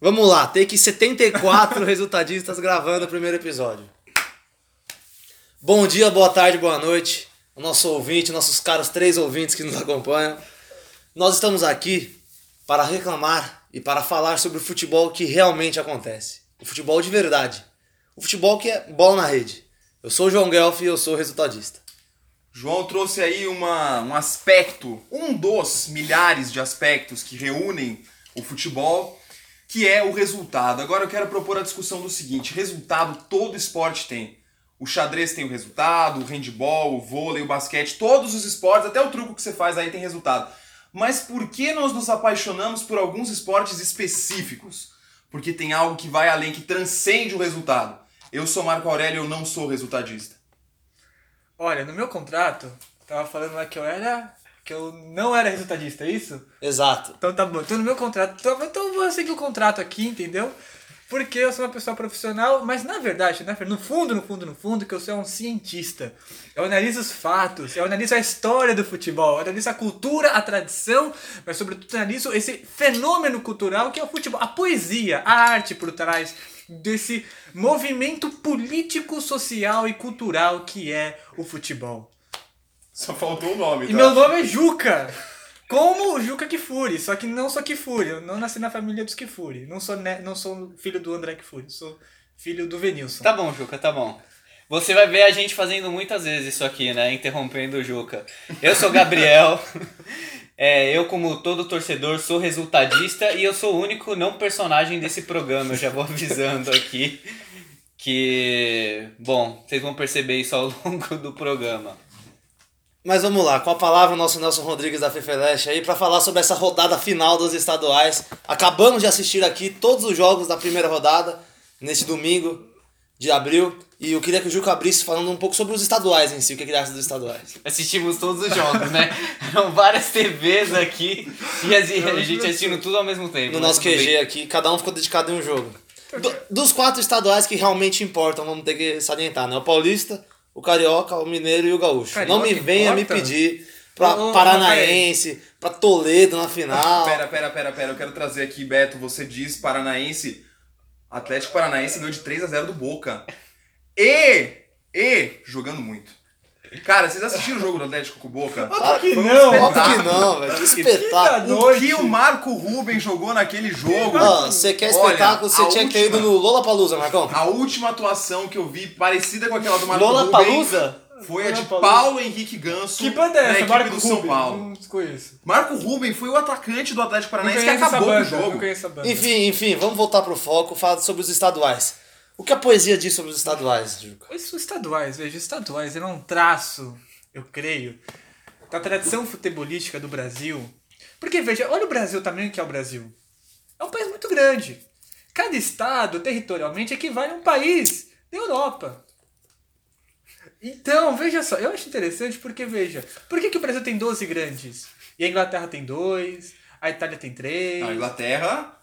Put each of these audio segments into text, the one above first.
Vamos lá, take 74 resultadistas gravando o primeiro episódio. Bom dia, boa tarde, boa noite, o nosso ouvinte, nossos caros três ouvintes que nos acompanham. Nós estamos aqui para reclamar e para falar sobre o futebol que realmente acontece. O futebol de verdade. O futebol que é bola na rede. Eu sou o João Guelph e eu sou resultadista. João trouxe aí uma, um aspecto, um dos milhares de aspectos que reúnem o futebol, que é o resultado. Agora eu quero propor a discussão do seguinte: resultado todo esporte tem. O xadrez tem o resultado, o handball, o vôlei, o basquete, todos os esportes, até o truco que você faz aí tem resultado. Mas por que nós nos apaixonamos por alguns esportes específicos? Porque tem algo que vai além, que transcende o resultado. Eu sou Marco Aurélio, eu não sou resultadista. Olha, no meu contrato, tava falando lá que eu era. Que eu não era resultadista, é isso? Exato. Então tá bom. Então no meu contrato. Então, eu vou seguir o contrato aqui, entendeu? Porque eu sou uma pessoa profissional, mas na verdade, né, no fundo, no fundo, no fundo, que eu sou um cientista. Eu analiso os fatos, eu analiso a história do futebol, eu analiso a cultura, a tradição, mas sobretudo analiso esse fenômeno cultural que é o futebol, a poesia, a arte por trás desse movimento político, social e cultural que é o futebol. Só faltou o nome, E meu nome é Juca! Como o Juca Kifuri, só que não sou Kifuri, eu não nasci na família dos Kifuri. Não sou, ne não sou filho do André Kifuri, sou filho do Venilson. Tá bom, Juca, tá bom. Você vai ver a gente fazendo muitas vezes isso aqui, né? Interrompendo o Juca. Eu sou Gabriel. É, eu, como todo torcedor, sou resultadista e eu sou o único não personagem desse programa. Eu já vou avisando aqui que, bom, vocês vão perceber isso ao longo do programa. Mas vamos lá, com a palavra o nosso Nelson Rodrigues da Fefeleste aí para falar sobre essa rodada final dos estaduais. Acabamos de assistir aqui todos os jogos da primeira rodada neste domingo de abril e eu queria que o Juca abrisse falando um pouco sobre os estaduais em si, o que ele acha dos estaduais. Assistimos todos os jogos, né? Eram várias TVs aqui e a gente assistindo tudo ao mesmo tempo. No né? nosso bem. QG aqui, cada um ficou dedicado em um jogo. Do- dos quatro estaduais que realmente importam, vamos ter que salientar, né? O Paulista, o Carioca, o Mineiro e o Gaúcho. Carioca Não me venha me importa? pedir pra ô, Paranaense, pra Toledo na final. Pera, pera, pera, pera. Eu quero trazer aqui, Beto. Você diz Paranaense. Atlético Paranaense ganhou de 3 a 0 do Boca. E, e, jogando muito. Cara, vocês assistiram o jogo do Atlético com o Boca? Ah, que não, Óbvio que não, velho. Que espetáculo. O que o Marco Ruben jogou naquele jogo? Você quer espetáculo, você tinha que ter ido última- no Lola Palusa, Marcão. A última atuação que eu vi, parecida com aquela do Marco Lola Ruben, Palusa? foi a de. Paulo Henrique Ganso Que banda é na essa? equipe Marco do São Rubio? Paulo. Não conheço. Marco Ruben foi o atacante do Atlético Paranaense que acabou o banda, não jogo. conheço a banda. Enfim, enfim, vamos voltar pro foco, falar sobre os estaduais. O que a poesia diz sobre os estaduais, Juca? Os estaduais, veja, os estaduais é um traço, eu creio, da tradição futebolística do Brasil. Porque, veja, olha o Brasil também, que é o Brasil. É um país muito grande. Cada estado, territorialmente, equivale a um país da Europa. Então, veja só, eu acho interessante porque, veja, por que, que o Brasil tem 12 grandes? E a Inglaterra tem dois, a Itália tem três. A Inglaterra,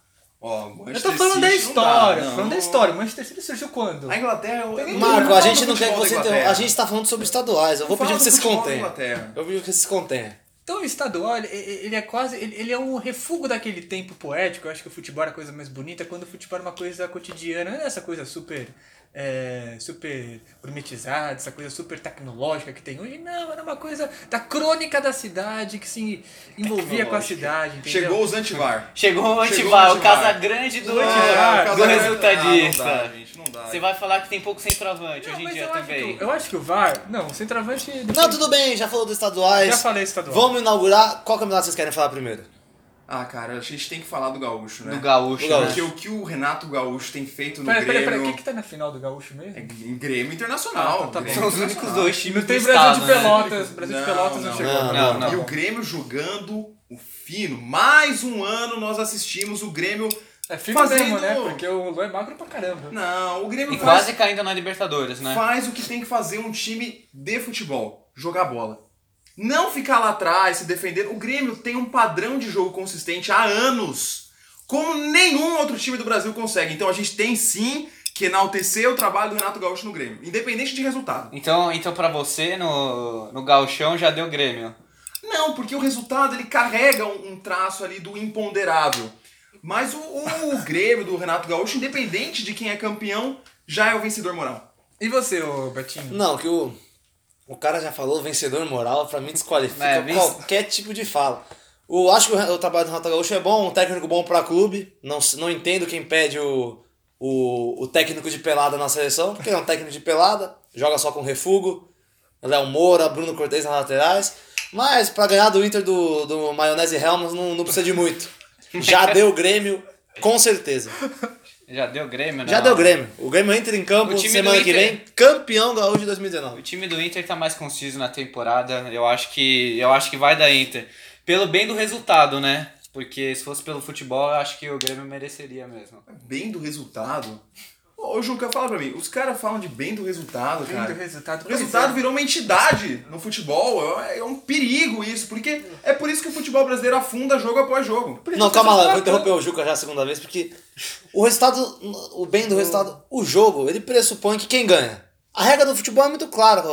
ó, Eu tô falando da história, dá, falando da história. O Manchester City surgiu quando? A Inglaterra é o- Tem- Marco, a gente não quer que você. A gente tá falando sobre estaduais. Eu vou pedir que você se contenha. Eu vou pedir que você se contenha. Então, o estadual, ele, é quase. Ele, ele é um refúgio daquele tempo poético. Eu acho que o futebol era a coisa mais bonita quando o futebol era uma coisa cotidiana. Não é essa coisa super. É, super gourmetizada, essa coisa super tecnológica que tem hoje. Não, era uma coisa da crônica da cidade que se envolvia com a cidade. Entendeu? Chegou os antivar. Chegou o Antivar, o o Casa. Grande do Ah, Antivar, do Grande- resultadista. Ah, não dá, gente, não dá. Você vai falar que tem pouco centroavante Não, hoje em dia eu acho, também. que, o- eu acho que o VAR. Não, o centroavante. Não, tudo bem, já falou dos estaduais. Já falei estadual. Vamos inaugurar. Qual campeonato vocês querem falar primeiro? Ah, cara, a gente tem que falar do Gaúcho, né? Do Gaúcho, né? Porque o que o Renato Gaúcho tem feito no Peraí, peraí, Grêmio... peraí. O que, que tá na final do Gaúcho mesmo? É em Grêmio Internacional. Ah, tá, tá Grêmio São os únicos dois times Não tem Brasil de né? Pelotas. Brasil de Pelotas não, não. chegou. Não, Não, não. E o Grêmio jogando o fino. Mais um ano nós assistimos o Grêmio É firme fazendo... mesmo, né? Porque o Lu é magro pra caramba. Não, o Grêmio E faz, quase caindo na Libertadores, né? faz o que tem que fazer um time de futebol. Jogar bola. Não ficar lá atrás, se defender. O Grêmio tem um padrão de jogo consistente há anos. Como nenhum outro time do Brasil consegue. Então a gente tem sim que enaltecer o trabalho do Renato Gaúcho no Grêmio. Independente de resultado. Então, então pra você, no, no Gauchão, já deu Grêmio. Não, porque o resultado ele carrega um, um traço ali do imponderável. Mas o, o Grêmio do Renato Gaúcho, independente de quem é campeão, já é o vencedor moral. E você, ô Betinho? Não, que o, o cara já falou vencedor moral, pra mim desqualifica É, qualquer tipo de fala. O, acho que o, trabalho do Renato Gaúcho é bom, um técnico bom pra clube. Não, não entendo quem pede o, o, o técnico de pelada na seleção, porque é um técnico de pelada, joga só com refugo. Léo Moura, Bruno Cortez nas laterais. Mas pra ganhar do Inter do, do Maionese Helmans não, não precisa de muito. Já deu o Grêmio, com certeza. Já deu Grêmio, né? Já deu Grêmio. O Grêmio entra em campo O time semana do que Inter- vem, campeão gaúcho de O 2019. time do Inter tá mais conciso na temporada. Eu acho que eu acho que vai dar Inter. Pelo bem do resultado, né? Porque se fosse pelo futebol, eu acho que o Grêmio mereceria mesmo. Bem do resultado. Ô, Juca, fala pra mim. Os caras falam de bem do resultado, Bem cara. do resultado. O resultado é. virou uma entidade no futebol. É é um perigo isso, porque é por isso que o futebol brasileiro afunda jogo após jogo. Não, calma lá, eu vou interromper o Juca já a segunda vez, porque o resultado, o bem do resultado, o jogo, ele pressupõe que quem ganha. A regra do futebol é muito clara.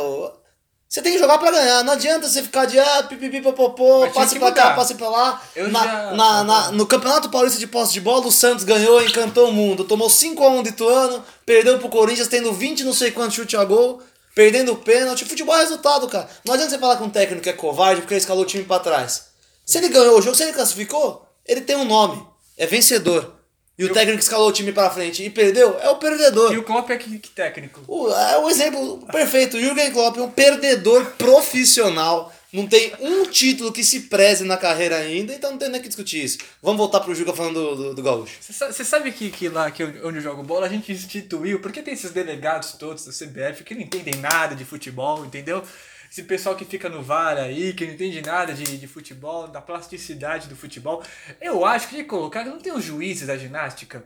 Você tem que jogar pra ganhar. Não adianta você ficar de ah, pipipi, popopô, Mas tinha passe que pra cá, passe pra lá. Eu Na- já- na- na- no Campeonato Paulista de Posse de Bola, o Santos ganhou, encantou o mundo. Tomou 5x1 do Ituano, perdeu pro Corinthians, tendo 20 não sei quantos chute a gol, perdendo o pênalti. Futebol é resultado, cara. Não adianta você falar com um técnico que é covarde porque ele escalou o time pra trás. Se ele ganhou o jogo, se ele classificou, ele tem um nome. É vencedor. E o técnico escalou o time pra frente e perdeu é o perdedor. E o Klopp é que, que técnico? O, é o exemplo perfeito. O Jürgen Klopp é um perdedor profissional. Não tem um título que se preze na carreira ainda, então não tem nem que discutir isso. Vamos voltar pro Juca falando do, do, do Gaúcho. Você sa- Você sabe que, que lá que eu- onde eu jogo bola a gente instituiu, porque tem esses delegados todos da CBF que não entendem nada de futebol, entendeu? Esse pessoal que fica no VAR aí, que não entende nada de, de futebol, da plasticidade do futebol. Eu acho que de colocar, não tem os juízes da ginástica?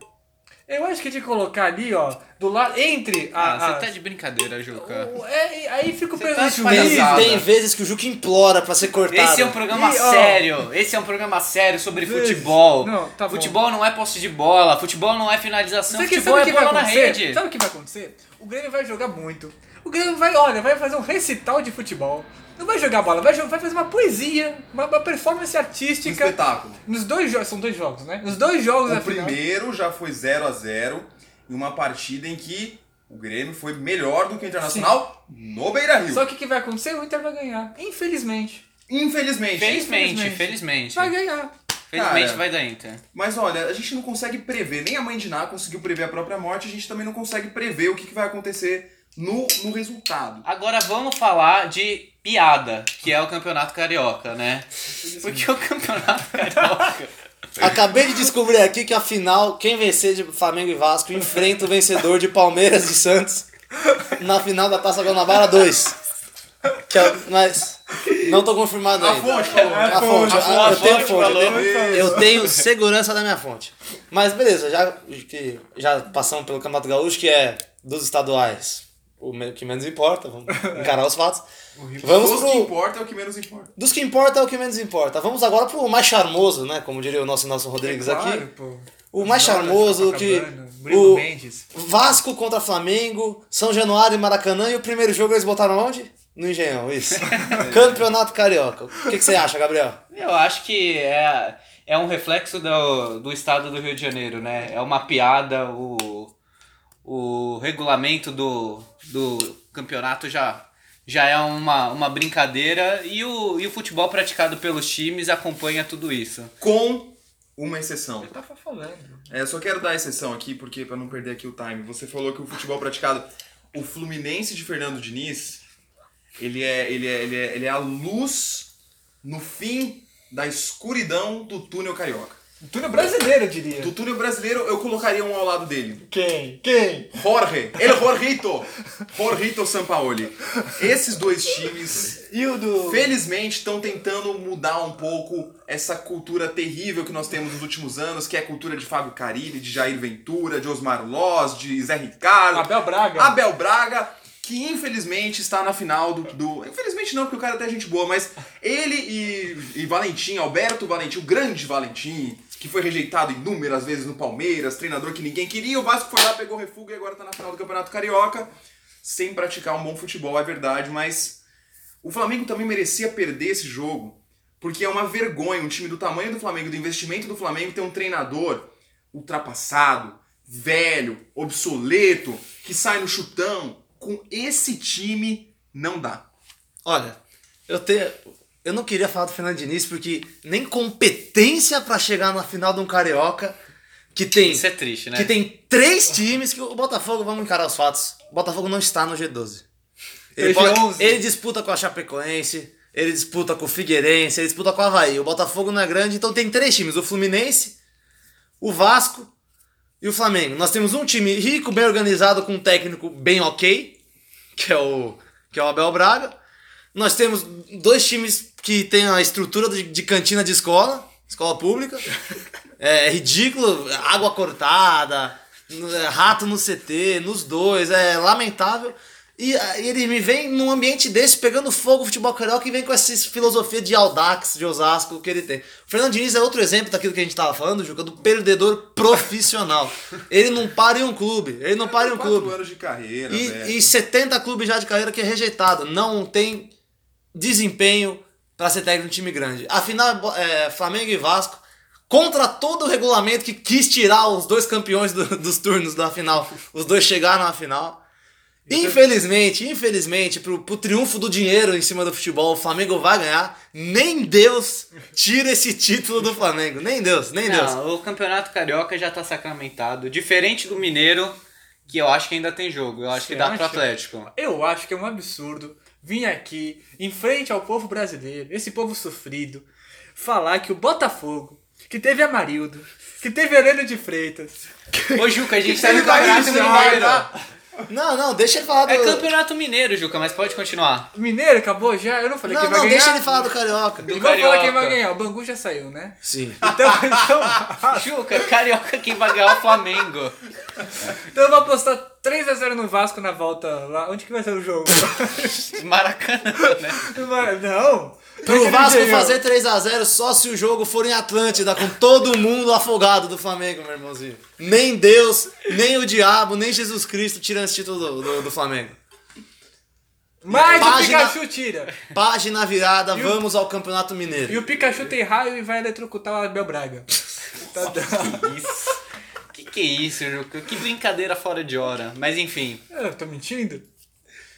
Eu acho que de colocar ali, ó, do lado, entre a. Ah, a- você tá de brincadeira, Juca. o- é, aí fica o Você peso tá juiz. Tem, vezes que o Juca implora pra ser cortado. Esse é um programa E, ó, sério. Esse é um programa sério sobre Vezes. futebol. Não, tá bom. futebol não é posse de bola, futebol não é finalização, Sabe, que, futebol sabe o é que vai bola na acontecer? rede. Sabe o que vai acontecer? O Grêmio vai jogar muito. O Grêmio vai, olha, vai fazer um recital de futebol. Não vai jogar bola, vai, jo- vai fazer uma poesia, uma, uma performance Um artística. espetáculo. Nos dois jogos, são dois jogos, né? Nos dois jogos O final. primeiro já foi 0 a 0 em uma partida em que o Grêmio foi melhor do que o Internacional no Beira-Rio. Só que o que vai acontecer? O Inter vai ganhar. Infelizmente. Infelizmente. Felizmente, Infelizmente. felizmente. Vai ganhar. Felizmente Cara. vai dar Inter. Mas olha, a gente não consegue prever, nem a mãe de Ná conseguiu prever a própria morte, a gente também não consegue prever o que, que vai acontecer no, no resultado. Agora vamos falar de piada, que é o Campeonato Carioca, né? Porque o Campeonato Carioca. Acabei de descobrir aqui que a final, quem vencer de Flamengo e Vasco enfrenta o vencedor de Palmeiras e Santos na final da Taça Guanabara 2. Que é, mas não tô confirmado A ainda. fonte falou. A fonte, A ah, eu fonte tenho fonte, eu falou. tenho, eu tenho segurança da minha fonte. Mas beleza, já que já passamos pelo Campeonato Gaúcho, que é dos estaduais, o que menos importa, vamos encarar os fatos. Vamos Os que pro, importa é o que menos importa. dos que importa é o que menos importa. Vamos agora pro mais charmoso, né? Como diria o nosso Nelson Rodrigues aqui. Claro, pô. O mais charmoso que. Murilo O Mendes. Vasco contra Flamengo, São Januário e Maracanã. E o primeiro jogo eles botaram onde? No Engenhão, isso. Campeonato Carioca. O que, que você acha, Gabriel? Eu acho que é, é um reflexo do, do estado do Rio de Janeiro, né? É uma piada, o, o regulamento do, do campeonato já, já é uma, uma brincadeira e o, e o futebol praticado pelos times acompanha tudo isso. Com uma exceção. Eu tava falando. É, eu só quero dar a exceção aqui, porque para não perder aqui o time. Você falou que o futebol praticado. O Fluminense de Fernando Diniz, ele é, ele é, ele é, ele é a luz no fim da escuridão do túnel carioca. Túnel brasileiro, eu diria. Do túnel brasileiro, eu colocaria um ao lado dele. Quem? Quem? Jorge, El Jorgito, Jorgito Sampaoli. Esses dois times, E o do. felizmente, estão tentando mudar um pouco essa cultura terrível que nós temos nos últimos anos, que é a cultura de Fábio Carilli, de Jair Ventura, de Osmar Loz, de Zé Ricardo, Abel Braga. Abel Braga, que infelizmente está na final do, do- Infelizmente não, porque o cara até é gente boa, mas ele e, e Valentim, Alberto Valentim, o grande Valentim, que foi rejeitado inúmeras vezes no Palmeiras, treinador que ninguém queria, o Vasco foi lá, pegou refúgio e agora está na final do Campeonato Carioca, sem praticar um bom futebol, é verdade, mas o Flamengo também merecia perder esse jogo, Porque é uma vergonha um time do tamanho do Flamengo, do investimento do Flamengo, ter um treinador ultrapassado, velho, obsoleto, que sai no chutão. Com esse time, não dá. Olha, eu tenho. Eu não queria falar do Fernando Diniz porque nem competência pra chegar na final de um carioca que tem Isso é triste, né? que tem três times que o Botafogo, vamos encarar os fatos. O Botafogo não está no G12. Ele, pode- G11. ele disputa com a Chapecoense, ele disputa com o Figueirense, ele disputa com o Havaí. O Botafogo não é grande, então tem três times: o Fluminense, o Vasco e o Flamengo. Nós temos um time rico, bem organizado, com um técnico bem ok, que é o, que é o Abel Braga. Nós temos dois times que têm a estrutura de, de cantina de escola, escola pública. É ridículo, água cortada, é, rato no CT, nos dois, é lamentável. E ah, ele me vem num ambiente desse, pegando fogo o futebol carioca e vem com essa filosofia de Audax, de Osasco que ele tem. O Fernando Diniz é outro exemplo daquilo que a gente tava falando, Juca, do perdedor profissional. Ele não para em um clube, ele não para em um clube. anos de carreira, velho. E, e 70 clubes já de carreira que é rejeitado. Não tem desempenho para ser técnico de um time grande. Afinal, é, Flamengo e Vasco, contra todo o regulamento que quis tirar os dois campeões do- dos turnos da final, os dois chegaram à final. Infelizmente, infelizmente, pro, pro triunfo do dinheiro em cima do futebol, o Flamengo vai ganhar. Nem Deus tira esse título do Flamengo. Nem Deus, nem Deus. Não, o campeonato carioca já tá sacramentado. Diferente do Mineiro, que eu acho que ainda tem jogo. Eu acho que Você dá pro acha? Atlético. Eu acho que é um absurdo vir aqui, em frente ao povo brasileiro, esse povo sofrido, falar que o Botafogo, que teve Amarildo, que teve Helena de Freitas, Ô, Juca, a gente tá no campeonato mineiro. Não, não, deixa ele falar do. É campeonato mineiro, Juca, mas pode continuar. Mineiro acabou já? Eu não falei Não, quem vai não, ganhar. deixa ele falar do Carioca. E vamos falar quem vai ganhar. O Bangu já saiu, né? Sim. Então, então, Juca, carioca, quem vai ganhar é o Flamengo. então eu vou apostar 3x0 no Vasco na volta lá. Onde que vai ser o jogo? Maracanã, né? Não! Pro Vasco fazer 3x0 só se o jogo for em Atlântida, com todo mundo afogado do Flamengo, meu irmãozinho. Nem Deus, nem o diabo, nem Jesus Cristo tiram esse título do, do, do Flamengo. Mas Página- o Pikachu tira. Página virada, vamos ao Campeonato Mineiro. E o Pikachu tem raio e vai eletrocutar o Abel Braga. Tá dando. Isso. Que que é isso, Juca? Que brincadeira fora de hora. Mas enfim, Eu tô mentindo?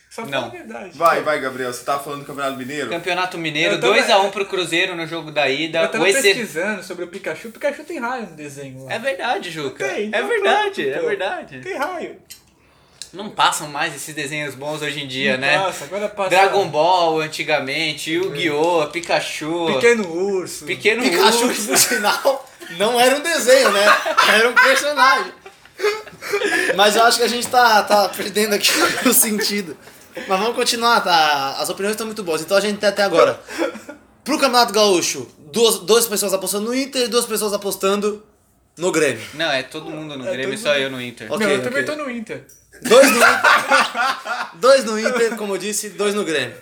Só fala Não. a verdade. Vai, vai, Gabriel. Você tava falando do Campeonato Mineiro? Campeonato Mineiro, Eu tava- 2x1 pro Cruzeiro no jogo da ida. Eu tava O EC... pesquisando sobre o Pikachu. O Pikachu tem raio no desenho lá. É verdade, Juca. Tem, é então verdade, pronto, é então. verdade. Tem raio. Não passam mais esses desenhos bons hoje em dia, né? Nossa, agora passa. Dragon Ball antigamente, Yu-Gi-Oh!, Pikachu, Pequeno urso. Pequeno Pikachu, que Urso. por sinal, não era um desenho, né? Era um personagem. Mas eu acho que a gente tá, tá perdendo aqui o sentido. Mas vamos continuar, tá? As opiniões estão muito boas. Então a gente tem até agora. Pro Campeonato Gaúcho, duas, duas pessoas apostando no Inter e duas pessoas apostando no Grêmio. Não, é todo mundo no É Grêmio, todo só mundo. eu no Inter. Ok, Não, eu também tô no Inter. Dois no Inter. dois no Inter, como eu disse, dois no Grêmio.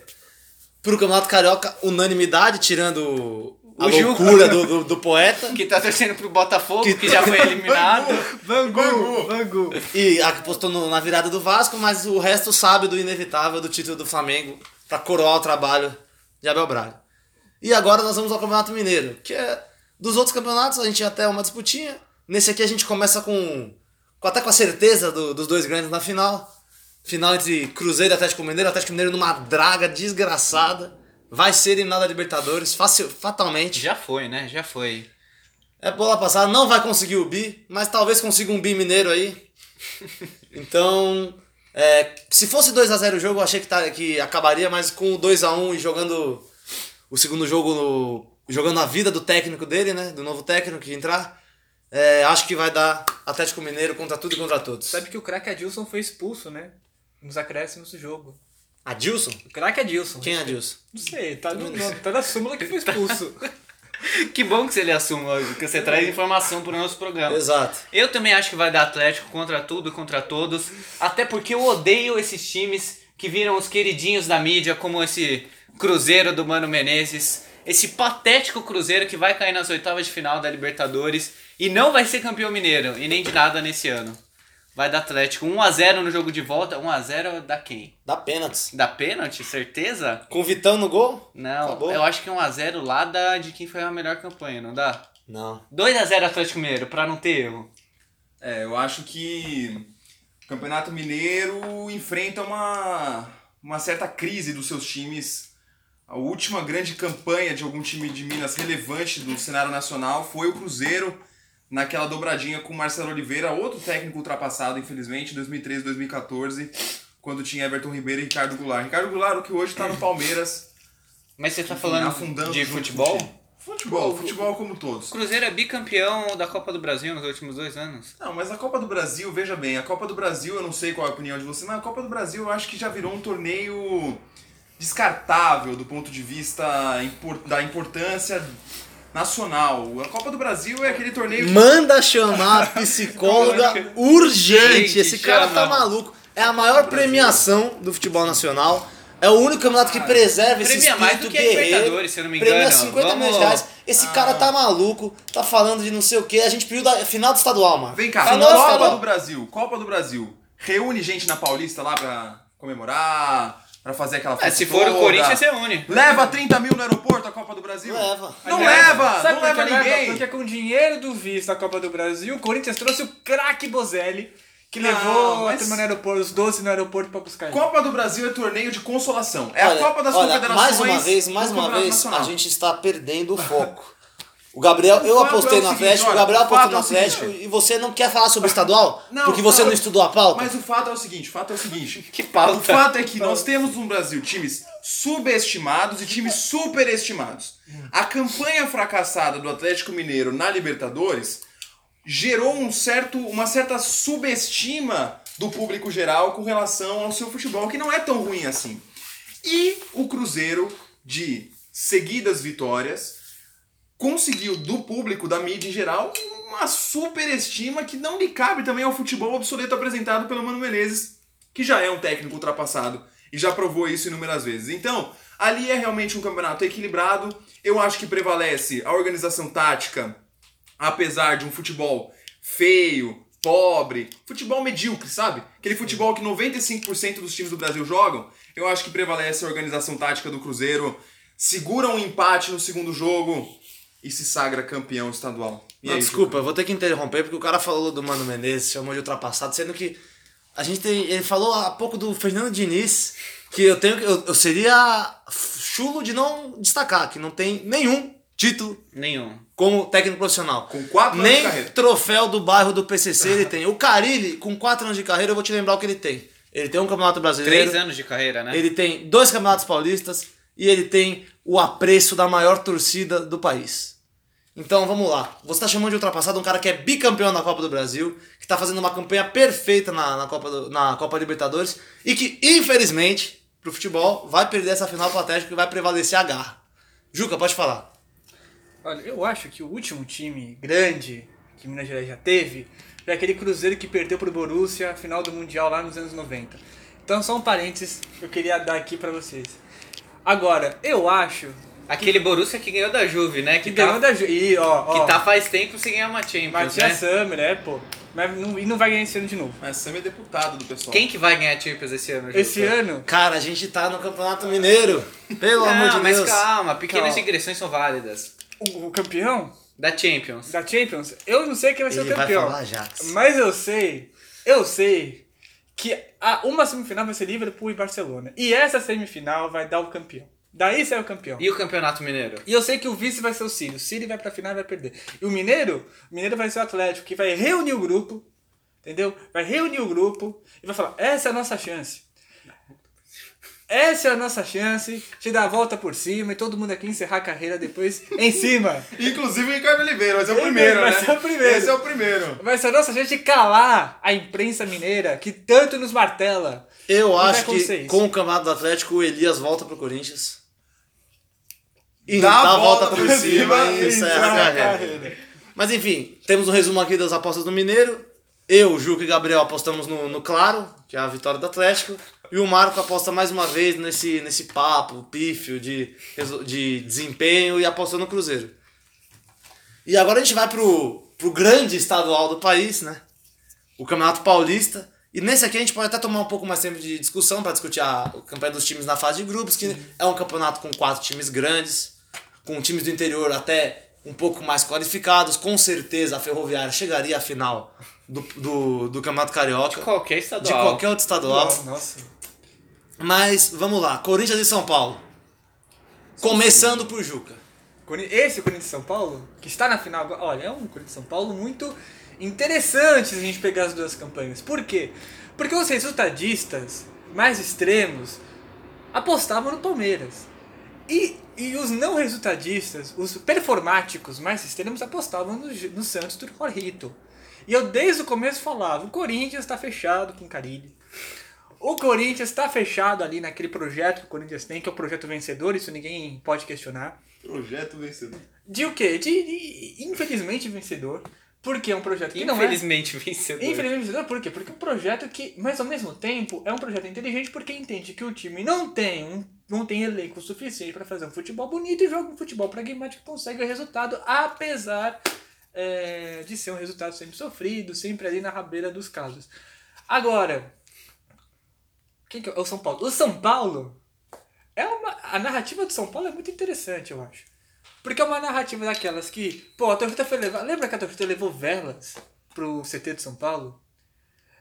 Pro Campeonato Carioca, unanimidade, tirando a O Gil. loucura do, do, do poeta. Que tá torcendo pro Botafogo, Que- que, já foi eliminado. Bangu. Bangu. E a que postou no- na virada do Vasco, mas o resto sabe do inevitável do título do Flamengo pra coroar o trabalho de Abel Braga. E agora nós vamos ao Campeonato Mineiro, que é dos outros campeonatos a gente tinha até uma disputinha. Nesse aqui a gente começa com, com até com a certeza do- dos dois grandes na final. Final entre Cruzeiro e Atlético Mineiro. Atlético Mineiro numa draga desgraçada. Vai ser eliminado da Libertadores facil, fatalmente. Já foi, né? Já foi. É bola passada, não vai conseguir o bi, mas talvez consiga um bi mineiro aí. Então, é, se fosse 2 a 0 o jogo, eu achei que, tá, que acabaria, mas com o 2 a 1 e jogando o segundo jogo no- jogando a vida do técnico dele, né, do novo técnico que entrar, é, acho que vai dar Atlético Mineiro contra tudo e contra todos. Sabe que o craque Adilson foi expulso, né? Nos acréscimos do jogo. Adilson? O craque Adilson. Quem é Adilson? Não sei, tá, no, no- tá na súmula que foi expulso. Que bom que você lhe assume hoje, que você traz informação pro nosso programa. Exato. Eu também acho que vai dar Atlético contra tudo e contra todos. Até porque eu odeio esses times que viram os queridinhos da mídia, como esse Cruzeiro do Mano Menezes. Esse patético Cruzeiro que vai cair nas oitavas de final da Libertadores e não vai ser campeão mineiro e nem de nada nesse ano. Vai dar Atlético 1x0 no jogo de volta. 1x0 da quem? Dá pênaltis. Da pênalti, certeza? Com o Vitão no gol? Não, Acabou. eu acho que 1x0 lá da, de quem foi a melhor campanha, não dá? Não. 2x0 Atlético Mineiro, pra não ter erro. É, eu acho que o Campeonato Mineiro enfrenta uma, uma certa crise dos seus times. A última grande campanha de algum time de Minas relevante do cenário nacional foi o Cruzeiro, naquela dobradinha com o Marcelo Oliveira, outro técnico ultrapassado, infelizmente, em 2013 2014, quando tinha Everton Ribeiro e Ricardo Goulart. Ricardo Goulart, o que hoje está no Palmeiras, Mas você tá enfim, falando de futebol? Futebol, futebol como todos. Cruzeiro é bicampeão da Copa do Brasil nos últimos dois anos. Não, mas a Copa do Brasil, veja bem, a Copa do Brasil, eu não sei qual é a opinião de você, mas a Copa do Brasil eu acho que já virou um torneio descartável do ponto de vista da importância nacional. A Copa do Brasil é aquele torneio que Manda chamar a psicóloga urgente. Gente, Esse cara chama. tá maluco. É a maior premiação do futebol nacional. É o único campeonato que preserva esse Premia mais espírito do que guerreiro. Se eu não me Premia engano. 50 milhões de Vamos- reais. Esse cara tá maluco, tá falando de não sei o que. A gente pediu da final do estadual, mano. Vem cá, final Copa estadual. do Brasil, Copa do Brasil. Reúne gente na Paulista lá pra comemorar, pra fazer aquela É, festa se for o. Corinthians, você une. Leva 30 mil no aeroporto a Copa do Brasil? Leva. Não leva, sabe não leva ninguém. Porque com o dinheiro do visto da Copa do Brasil, o Corinthians trouxe o craque Bozelli, que Não, levou mas- a turma no aeroporto, os 12 no aeroporto pra buscar ele. Copa do Brasil é torneio de consolação. É Olha, a Copa das olha, Confederações. Mais uma vez, mais uma vez, Nacional. a gente está perdendo o foco. O Gabriel, eu apostei é no Atlético, o olha, Gabriel o apostou no é o seguinte, Atlético e você não quer falar sobre o estadual? Não, porque você não, não estudou a pauta? Mas o fato é o seguinte, o fato é o seguinte. Que pauta. O fato é que nós temos no Brasil times subestimados e times superestimados. A campanha fracassada do Atlético Mineiro na Libertadores gerou um certo, uma certa subestima do público geral com relação ao seu futebol, que não é tão ruim assim. E o Cruzeiro, de seguidas vitórias, conseguiu do público, da mídia em geral, uma superestima que não lhe cabe também ao futebol obsoleto apresentado pelo Mano Menezes, que já é um técnico ultrapassado e já provou isso inúmeras vezes. Então, ali é realmente um campeonato equilibrado. Eu acho que prevalece a organização tática, apesar de um futebol feio, pobre, futebol medíocre, sabe? Aquele futebol que 95% dos times do Brasil jogam. Eu acho que prevalece a organização tática do Cruzeiro, segura um empate no segundo jogo e se sagra campeão estadual. E Não, aí, desculpa, eu vou ter que interromper porque o cara falou do Mano Menezes, chamou de ultrapassado, sendo que a gente tem. Ele falou há pouco do Fernando Diniz, que eu tenho. que- Eu, eu seria chulo de não destacar, que não tem nenhum título Nenhum. como técnico profissional. Com quatro anos de Nem carreira. troféu do bairro do PCC ele tem. O Carilli, com 4 anos de carreira, eu vou te lembrar o que ele tem. Ele tem um campeonato brasileiro. Três anos de carreira, né? Ele tem dois campeonatos paulistas e ele tem o apreço da maior torcida do país. Então vamos lá. Você está chamando de ultrapassado um cara que é bicampeão na Copa do Brasil, que está fazendo uma campanha perfeita na, na, Copa do- na Copa Libertadores e que, infelizmente, pro futebol, vai perder essa final Atlético e vai prevalecer a garra. Juca, pode falar. Olha, eu acho que o último time grande que Minas Gerais já teve foi aquele Cruzeiro que perdeu pro Borussia na final do Mundial lá nos anos 90. Então só um parênteses que eu queria dar aqui pra vocês. Agora, eu acho Aquele Borussia que ganhou da Juve, né? que Que, tá, ganhou da Ju... E, ó, ó, que tá faz tempo sem ganhar uma Champions, Matias né? Summer, é, pô. Mas não, e não vai ganhar esse ano de novo. Mas Sam é deputado do pessoal. Quem que vai ganhar Champions esse ano? Esse ano, Cara, a gente tá no Campeonato Mineiro. Pelo Não, amor de mas Deus. calma, pequenas Calma. digressões são válidas. o, o campeão Da Champions. da Champions, eu não sei quem vai ser Ele o vai campeão. falar Ajax. Mas eu sei, eu sei que a, uma semifinal vai ser Liverpool e Barcelona. E essa semifinal vai dar o campeão. Daí sai o campeão. E o Campeonato Mineiro? E eu sei que o vice vai ser o Ciro. O Ciro vai pra final e vai perder. E o Mineiro, o Mineiro vai ser o Atlético, que vai reunir o grupo, entendeu? Vai reunir o grupo e vai falar: essa é a nossa chance. Essa é a nossa chance de dar a volta por cima e todo mundo aqui encerrar a carreira depois em cima. Inclusive o Ricardo Oliveira, mas é o primeiro, vai né? ser o primeiro. Esse é o primeiro. Vai ser a nossa chance de calar a imprensa mineira que tanto nos martela. Eu Não acho que com o campeonato do Atlético, o Elias volta pro Corinthians. E Dá dá, a volta, volta por cima cima e encerra a a carreira. Mas enfim, temos um resumo aqui das apostas do Mineiro. Eu, Juca e Gabriel apostamos no, no Claro, que é a vitória do Atlético. E o Marco aposta mais uma vez nesse, nesse papo pífio de, de desempenho e apostou no Cruzeiro. E agora a gente vai pro, pro grande estadual do país, né? o Campeonato Paulista. E nesse aqui a gente pode até tomar um pouco mais tempo de discussão para discutir a, o campeonato dos times na fase de grupos, que é um campeonato com quatro times grandes, com times do interior até um pouco mais qualificados. Com certeza a Ferroviária chegaria à final do, do, do Campeonato Carioca, Qualquer de estadual. qualquer outro estadual. Nossa. Mas vamos lá, Corinthians e São Paulo. Começando por Juca. Esse Corinthians de São Paulo, que está na final agora, olha, é um Corinthians de São Paulo muito interessante a gente pegar as duas campanhas. Por quê? Porque os resultadistas mais extremos apostavam no Palmeiras. E, e os não resultadistas, os performáticos mais extremos, apostavam no, no Santos do Jorrito. E eu desde o começo falava, o Corinthians está fechado com o. O Corinthians está fechado ali naquele projeto que o Corinthians tem, que é o projeto vencedor, isso ninguém pode questionar. Projeto vencedor. De o quê? De, de- infelizmente vencedor. Porque é um projeto que não é. Infelizmente vencedor. Infelizmente vencedor, por quê? Porque é um projeto que, mas ao mesmo tempo, é um projeto inteligente porque entende que o time não tem um, não tem elenco suficiente para fazer um futebol bonito e joga um futebol pragmático que consegue o resultado, apesar é, de ser um resultado sempre sofrido, sempre ali na rabeira dos casos. Agora, quem que é o São Paulo? O São Paulo é uma. A narrativa do São Paulo é muito interessante, eu acho. Porque é uma narrativa daquelas que. Pô, a torcida foi levar. Lembra que a torcida levou velas pro CT de São Paulo?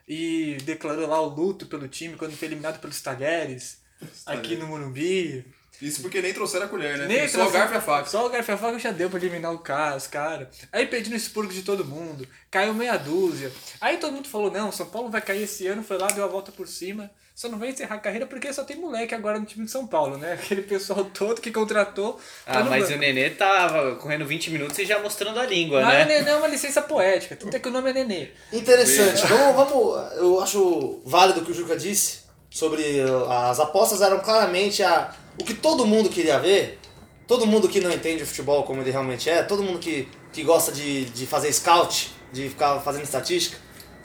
E declarou lá o luto pelo time quando foi eliminado pelos Talheres, aqui no Morumbi. Isso porque nem trouxeram a colher, né? Nem Só o garfo e a faca. Só o garfo e a faca já deu pra eliminar o cara, os caras. Aí pedindo expurgo de todo mundo. Caiu meia dúzia. Aí todo mundo falou, não, São Paulo vai cair esse ano, foi lá, deu a volta por cima. Só não vai encerrar a carreira porque só tem moleque agora no time de São Paulo, né? Aquele pessoal todo que contratou. tá Ah, mas banco. o Nenê tava correndo 20 minutos e já mostrando a língua, Mas né? o Nenê é uma licença poética, tanto é que o nome é Nenê. Interessante. Vamos, vamos. Eu acho válido o que o Juca disse sobre uh, as apostas eram claramente a, o que todo mundo queria ver. Todo mundo que não entende o futebol como ele realmente é, todo mundo que, que gosta de, de fazer scout, de ficar fazendo estatística,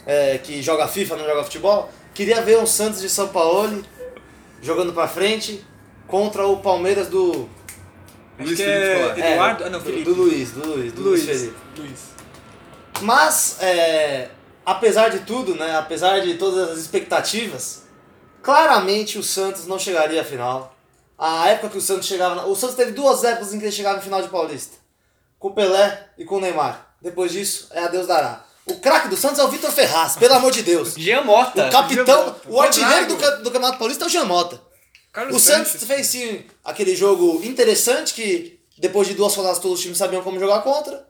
é, que joga FIFA, não joga futebol, queria ver um Santos de São Paulo jogando pra frente contra o Palmeiras do, Acho Luiz que Felipe é. Eduardo. ah, não, do, Felipe. do Luiz, do Luiz, do Luiz Luiz. Felipe. Luiz. Mas, é, apesar de tudo, né, apesar de todas as expectativas, claramente o Santos não chegaria à final. A época que o Santos chegava. na- O Santos teve duas épocas em que ele chegava em final de Paulista: com o Pelé e com o Neymar. Depois disso, é a Deus dará. O craque do Santos é o Vitor Ferraz, pelo amor de Deus. Jean Mota. O capitão, Mota. o artilheiro do, do Campeonato Paulista é o Jean Mota. Carlos O Sanches. Santos fez sim aquele jogo interessante que depois de duas rodadas todos os times sabiam como jogar contra.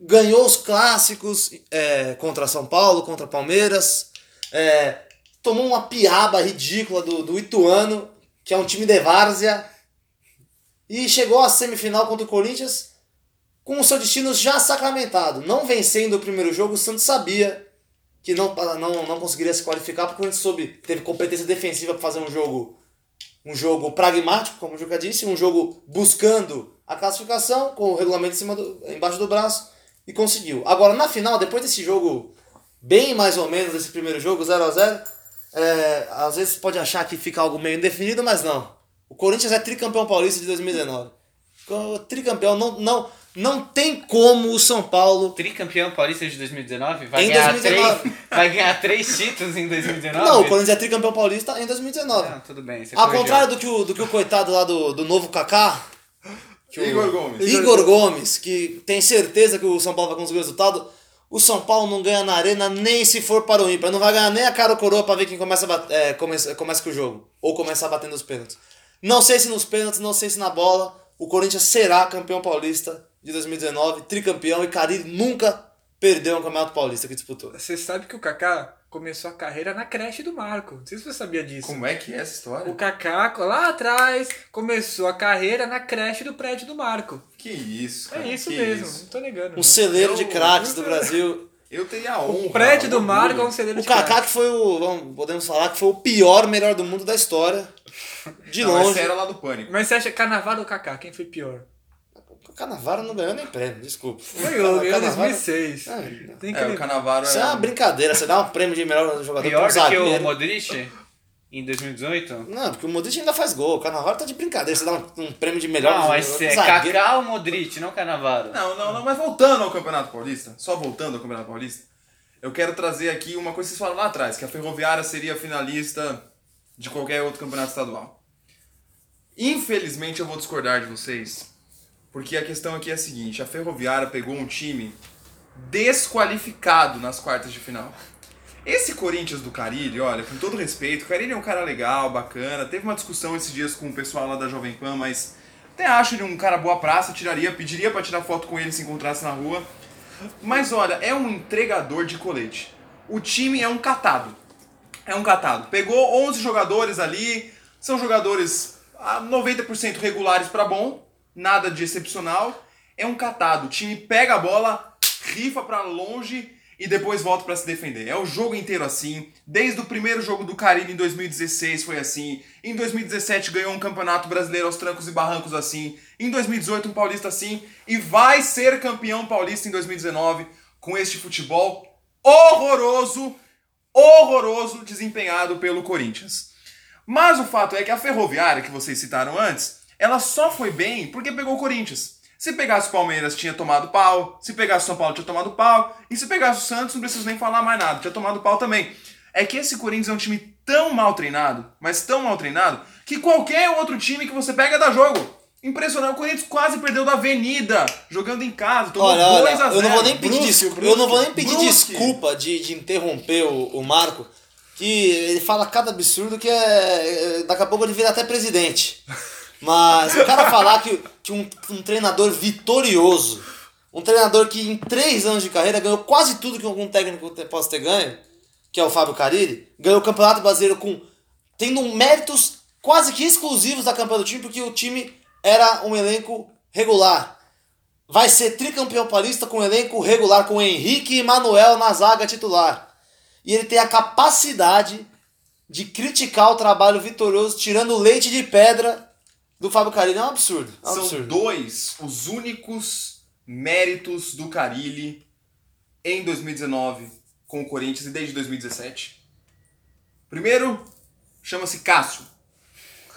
Ganhou os clássicos é, contra São Paulo, contra Palmeiras. é, tomou uma piaba ridícula do, do Ituano, que é um time de várzea. E chegou à semifinal contra o Corinthians com o seu destino já sacramentado. Não vencendo o primeiro jogo, o Santos sabia que não, não, não conseguiria se qualificar porque o soube, teve competência defensiva para fazer um jogo um jogo pragmático, como o Juca disse, um jogo buscando a classificação, com o regulamento em cima do, embaixo do braço, e conseguiu. Agora, na final, depois desse jogo, bem mais ou menos desse primeiro jogo, 0 a 0 é, às vezes pode achar que fica algo meio indefinido, mas não. O Corinthians é tricampeão paulista de 2019. O Tricampeão não, não, não tem como o São Paulo Tricampeão paulista de 2019? Vai, Em ganhar 2019. Três, vai ganhar três títulos em 2019? Não, o Corinthians é tricampeão paulista em 2019. Não, tudo bem. Você Ao corrigiu. contrário do que o, do que o coitado lá do, do novo Kaká, Igor Gomes. Igor Gomes, que tem certeza que o São Paulo vai conseguir o resultado, o São Paulo não ganha na arena nem se for para o ímpar. Não vai ganhar nem a cara ou coroa para ver quem começa, a bat- é, começa, começa com o jogo. Ou começar batendo os pênaltis. Não sei se nos pênaltis, não sei se na bola. O Corinthians será campeão paulista de 2019, tricampeão, e Carilli nunca perdeu um campeonato paulista que disputou. Você sabe que o Kaká começou a carreira na creche do Marco. Não sei se você sabia disso. Como é que é essa história? O Kaká, lá atrás, começou a carreira na creche do prédio do Marco. Que isso, cara. É isso que mesmo, isso. não tô negando. Um não. celeiro de Eu- craques do Brasil. Eu teria a honra. O prédio do. Marco é um celeiro O de Kaká craque. que foi o, vamos, podemos falar que foi o pior melhor do mundo da história. De Não, longe. essa era lá do Pânico. Mas você acha Carnaval ou Kaká? Quem foi pior? O Canavaro não ganhou nem prêmio, desculpa. Ganhou, ganhou em Canavaro- 2006. Ah, Tem que É, o. Canavaro Isso é uma era... brincadeira, você dá um prêmio de melhor jogador Pior do que o. Modric em 2018? Não, porque o Modric ainda faz gol. O Canavaro tá de brincadeira, você dá um, um prêmio de melhor Não, mas é. Kaká ou Modric, não Canavaro. Não, não, não, mas voltando ao Campeonato Paulista, só voltando ao Campeonato Paulista, eu quero trazer aqui uma coisa que vocês falaram lá atrás, que a Ferroviária seria finalista de qualquer outro campeonato estadual. Infelizmente eu vou discordar de vocês, porque a questão aqui é a seguinte, a Ferroviária pegou um time desqualificado nas quartas de final. Esse Corinthians do Carilli, olha, com todo respeito, o Carilli é um cara legal, bacana, teve uma discussão esses dias com o pessoal lá da Jovem Pan, mas até acho ele um cara boa praça, tiraria, pediria pra tirar foto com ele se encontrasse na rua. Mas olha, é um entregador de colete. O time é um catado. É um catado. Pegou 11 jogadores ali, são jogadores a 90% regulares pra bom, nada de excepcional. É um catado. O time pega a bola, rifa pra longe e depois volta pra se defender. É o jogo inteiro assim. Desde o primeiro jogo do Caribe em 2016 foi assim. Em 2017 ganhou um campeonato brasileiro aos trancos e barrancos assim. Em 2018 um paulista assim e vai ser campeão paulista em 2019 com este futebol horroroso, horroroso desempenhado pelo Corinthians. Mas o fato é que a Ferroviária que vocês citaram antes, ela só foi bem porque pegou o Corinthians. Se pegasse o Palmeiras, tinha tomado pau. Se pegasse o São Paulo, tinha tomado pau. E se pegasse o Santos, não preciso nem falar mais nada, tinha tomado pau também. É que esse Corinthians é um time tão mal treinado, mas tão mal treinado, que qualquer outro time que você pega dá jogo. Impressionante, o Corinthians quase perdeu da Avenida, jogando em casa, tomou Olha, olha, 2 a 0 eu não vou nem pedir, Brusque, desculpa, Brusque, eu não vou nem pedir Brusque. desculpa de, de interromper o, o Marco, que ele fala cada absurdo que é, é- daqui a pouco ele vira até presidente. Mas o cara falar que, que um, um treinador vitorioso, um treinador que em três anos de carreira ganhou quase tudo que algum técnico possa ter ganho, que é o Fábio Carilli, ganhou o Campeonato Brasileiro com tendo méritos quase que exclusivos da campanha do time, porque o time era um elenco regular. Vai ser tricampeão paulista com um elenco regular, com Henrique e Manuel na zaga titular. E ele tem a capacidade de criticar o trabalho vitorioso, tirando leite de pedra do Fábio Carilli. É um absurdo. É um São absurdo. dois os únicos méritos do Carilli em 2019 com o Corinthians e desde 2017. Primeiro, chama-se Cássio.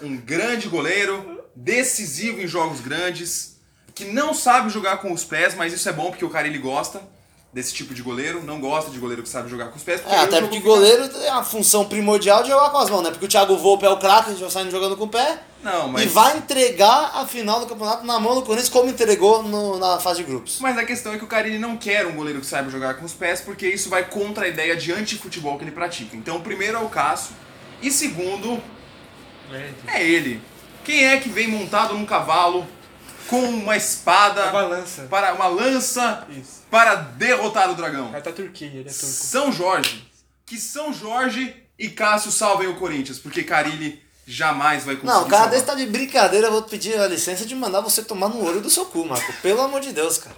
Um grande goleiro, decisivo em jogos grandes, que não sabe jogar com os pés, mas isso é bom porque o Carilli gosta desse tipo de goleiro, não gosta de goleiro que sabe jogar com os pés. É, até porque goleiro tem a função primordial de jogar com as mãos, né? Porque o Thiago Volpe é o craque, a gente vai saindo jogando com o pé. Não, mas... E vai entregar a final do campeonato na mão do Corinthians, como entregou no- na fase de grupos. Mas a questão é que o Carilli não quer um goleiro que saiba jogar com os pés, porque isso vai contra a ideia de antifutebol que ele pratica. Então, o primeiro é o Cássio, e segundo é ele. Quem é que vem montado num cavalo com uma espada, A balança. para uma lança Isso. para derrotar o dragão? Cara tá Turquia, ele é turco. São Jorge. Que São Jorge e Cássio salvem o Corinthians, porque Carilli jamais vai conseguir Não, o cara desse tá de brincadeira, eu vou pedir a licença de mandar você tomar no olho do seu cu, Marco. Pelo amor de Deus, cara.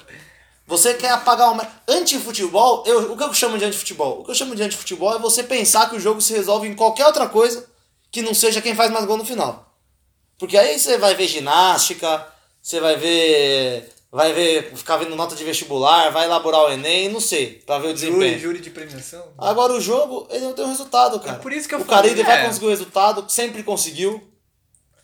Você quer apagar uma. Antifutebol, eu, o que eu chamo de antifutebol? O que eu chamo de antifutebol é você pensar que o jogo se resolve em qualquer outra coisa que não seja quem faz mais gol no final. Porque aí você vai ver ginástica, você vai ver. Vai ver. ficar vendo nota de vestibular, vai elaborar o Enem, não sei, pra ver o Júri, desempenho. júri de premiação. Agora o jogo, ele não tem o resultado, cara. É por isso que eu o falei, Carilli vai é. conseguir o resultado, sempre conseguiu.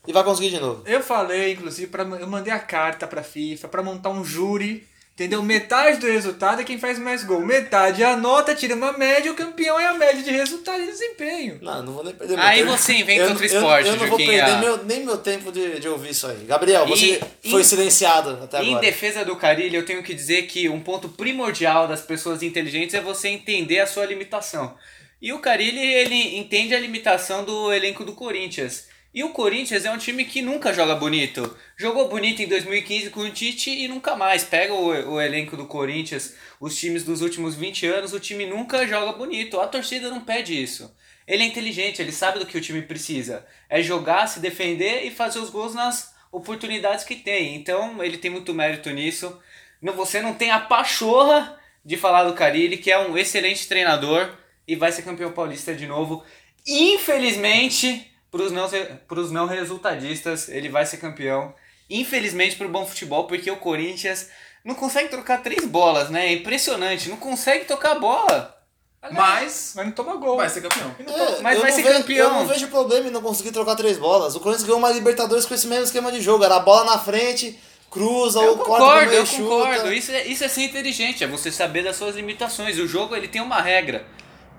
E vai conseguir de novo. Eu falei, inclusive, pra, eu mandei a carta pra FIFA pra montar um júri. Entendeu? Metade do resultado é quem faz mais gol. Metade é a nota, tira uma média, o campeão é a média de resultado e desempenho. Não, não vou nem perder meu Aí tempo. você inventa Eu- outro eu- esporte, Eu, não vou Juquinha. perder meu- nem meu tempo de, de ouvir isso aí. Gabriel, você E- foi e- silenciado até Em agora. defesa do Carilli, eu tenho que dizer que um ponto primordial das pessoas inteligentes é você entender a sua limitação. E o Carilli, ele entende a limitação do elenco do Corinthians. E o Corinthians é um time que nunca joga bonito. Jogou bonito em 2015 com o Tite e nunca mais. Pega o, o elenco do Corinthians, os times dos últimos 20 anos, o time nunca joga bonito. A torcida não pede isso. Ele é inteligente, ele sabe do que o time precisa. É jogar, se defender e fazer os gols nas oportunidades que tem. Então ele tem muito mérito nisso. Você não tem a pachorra de falar do Carilli, que é um excelente treinador e vai ser campeão paulista de novo. Infelizmente, para os não, pros não resultadistas, ele vai ser campeão. Infelizmente para o bom futebol, porque o Corinthians não consegue trocar três bolas, né? É impressionante, não consegue tocar a bola. Mas Mas não toma gol. vai ser campeão. É, Mas vai ser vejo- campeão. Eu não vejo problema em não conseguir trocar três bolas. O Corinthians ganhou uma Libertadores com esse mesmo esquema de jogo. Era a bola na frente, cruza Eu ou corta concordo, meio eu chuta. concordo. Isso é, isso é ser inteligente, é você saber das suas limitações. O jogo ele tem uma regra.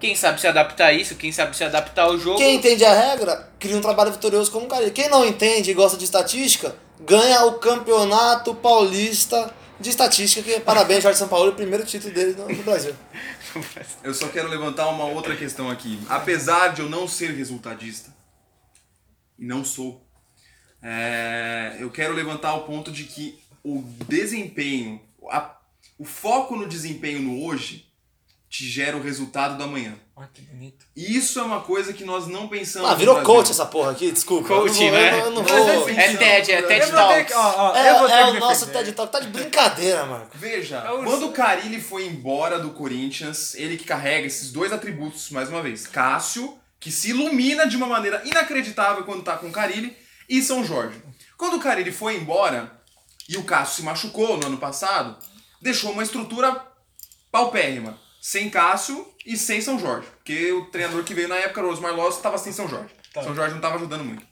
Quem sabe se adaptar a isso, quem sabe se adaptar ao jogo. Quem entende a regra, cria um trabalho vitorioso como o Carilli. Quem não entende e gosta de estatística, ganha o campeonato paulista de estatística, que parabéns, Jorge São Paulo, o primeiro título dele no, no Brasil. Eu só quero levantar uma outra questão aqui. Apesar de eu não ser resultadista, e não sou, é, eu quero levantar o ponto de que o desempenho, a- o foco no desempenho no hoje, te gera o resultado do amanhã. Olha que bonito. Isso é uma coisa que nós não pensamos. Ah, virou coach essa porra aqui, desculpa. eu não Coach, vou- né? Eu não, assim, É TED, é TED ó, É, é o nosso TED Talk. Tá de brincadeira, Marco. Veja, É o- quando o Carilli foi embora do Corinthians, ele que carrega esses dois atributos, mais uma vez. Cássio, que se ilumina de uma maneira inacreditável quando tá com o Carilli, e São Jorge. Quando o Carilli foi embora, e o Cássio se machucou no ano passado, deixou uma estrutura paupérrima. Sem Cássio e sem São Jorge. Porque o treinador que veio na época, o Osmar Loss, estava sem São Jorge. Tá. São Jorge não estava ajudando muito.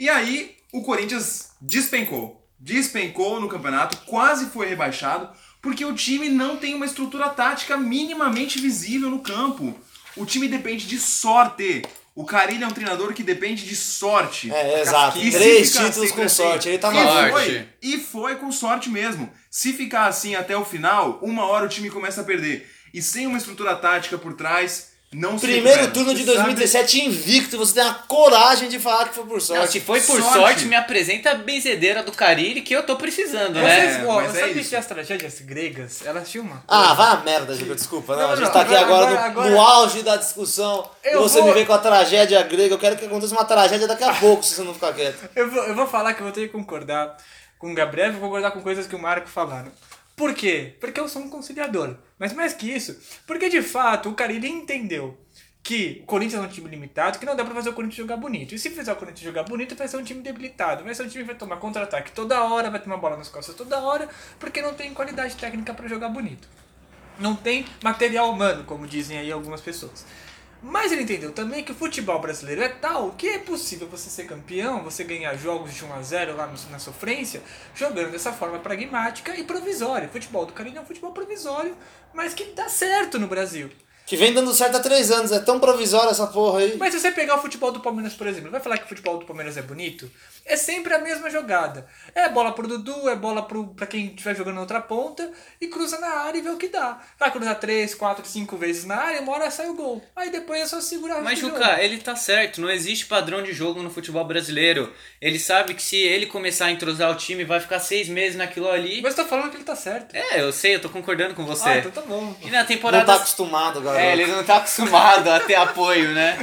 E aí, o Corinthians despencou. Despencou no campeonato, quase foi rebaixado, porque o time não tem uma estrutura tática minimamente visível no campo. O time depende de sorte. O Carilli é um treinador que depende de sorte. É, exato. E Três títulos com assim- sorte. Ele tá e Sorte. e foi com sorte mesmo. Se ficar assim até o final, uma hora o time começa a perder. E sem uma estrutura tática por trás, não se Primeiro recupera. turno de Você sabe- 2017 invicto, você tem a coragem de falar que foi por Não, sorte. se foi por Sorte. sorte, me apresenta a benzedeira do Carilli que eu tô precisando, Vocês, né? É, ó, mas é sabe isso. que as tragédias gregas, elas tinham uma Ah, vai a merda, Giga, desculpa. Não, Não, a gente não, tá aqui agora- agora, no, agora- no auge da discussão. Eu você vou- me vem com a tragédia grega. Eu quero que aconteça uma tragédia daqui a pouco, se você não ficar quieto. Eu vou, eu vou falar que eu vou ter que concordar com o Gabriel e vou concordar com coisas que o Marco falaram. Por quê? Porque eu sou um conciliador. Mas mais que isso, porque de fato o Carilli entendeu que o Corinthians é um time limitado, que não dá pra fazer o Corinthians jogar bonito. E se fizer o Corinthians jogar bonito, vai ser um time debilitado. Vai ser um time que vai tomar contra-ataque toda hora, vai tomar bola nas costas toda hora, porque não tem qualidade técnica pra jogar bonito. Não tem material humano, como dizem aí algumas pessoas. Mas ele entendeu também que o futebol brasileiro é tal que é possível você ser campeão, você ganhar jogos de 1 a 0 lá na sofrência, jogando dessa forma pragmática e provisória. O futebol do Carinho é um futebol provisório, mas que dá certo no Brasil. Que vem dando certo há três anos. É tão provisória essa porra aí. Mas se você pegar o futebol do Palmeiras, por exemplo, vai falar que o futebol do Palmeiras é bonito? É sempre a mesma jogada. É bola pro Dudu, é bola pro, pra quem estiver jogando na outra ponta e cruza na área e vê o que dá. Vai cruzar três, quatro, cinco vezes na área, uma hora sai o gol. Aí depois é só segurar Mas. Juca, ele tá certo, não existe padrão de jogo no futebol brasileiro. Ele sabe que se ele começar a entrosar o time, vai ficar seis meses naquilo ali. Mas tô falando que ele tá certo. É, eu sei, eu tô concordando com você. Ah, então tá bom. E na Não temporada. tá acostumado, garoto. É, ele não tá acostumado a ter apoio, né?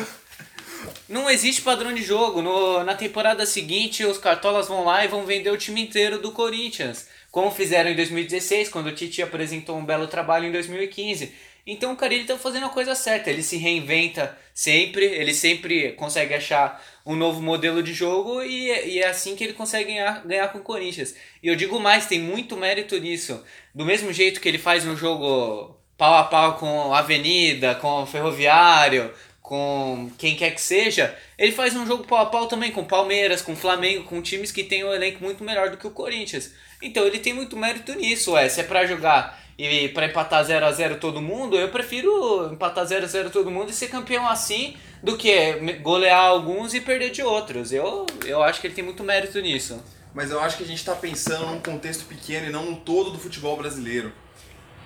Não existe padrão de jogo. No, na temporada seguinte, os cartolas vão lá e vão vender o time inteiro do Corinthians. Como fizeram em 2016, quando o Tite apresentou um belo trabalho em 2015. Então o Carilli tá fazendo a coisa certa. Ele se reinventa sempre, ele sempre consegue achar um novo modelo de jogo e, e é assim que ele consegue ganhar, ganhar com o Corinthians. E eu digo mais, tem muito mérito nisso. Do mesmo jeito que ele faz um jogo pau a pau com a Avenida, com o Ferroviário, com quem quer que seja, ele faz um jogo pau a pau também com Palmeiras, com Flamengo, com times que têm um elenco muito melhor do que o Corinthians. Então ele tem muito mérito nisso, é. Se é pra jogar e pra empatar 0 a 0 todo mundo, eu prefiro empatar 0 a 0 todo mundo e ser campeão assim do que golear alguns e perder de outros. Eu, eu acho que ele tem muito mérito nisso. Mas eu acho que a gente tá pensando num contexto pequeno e não no todo do futebol brasileiro.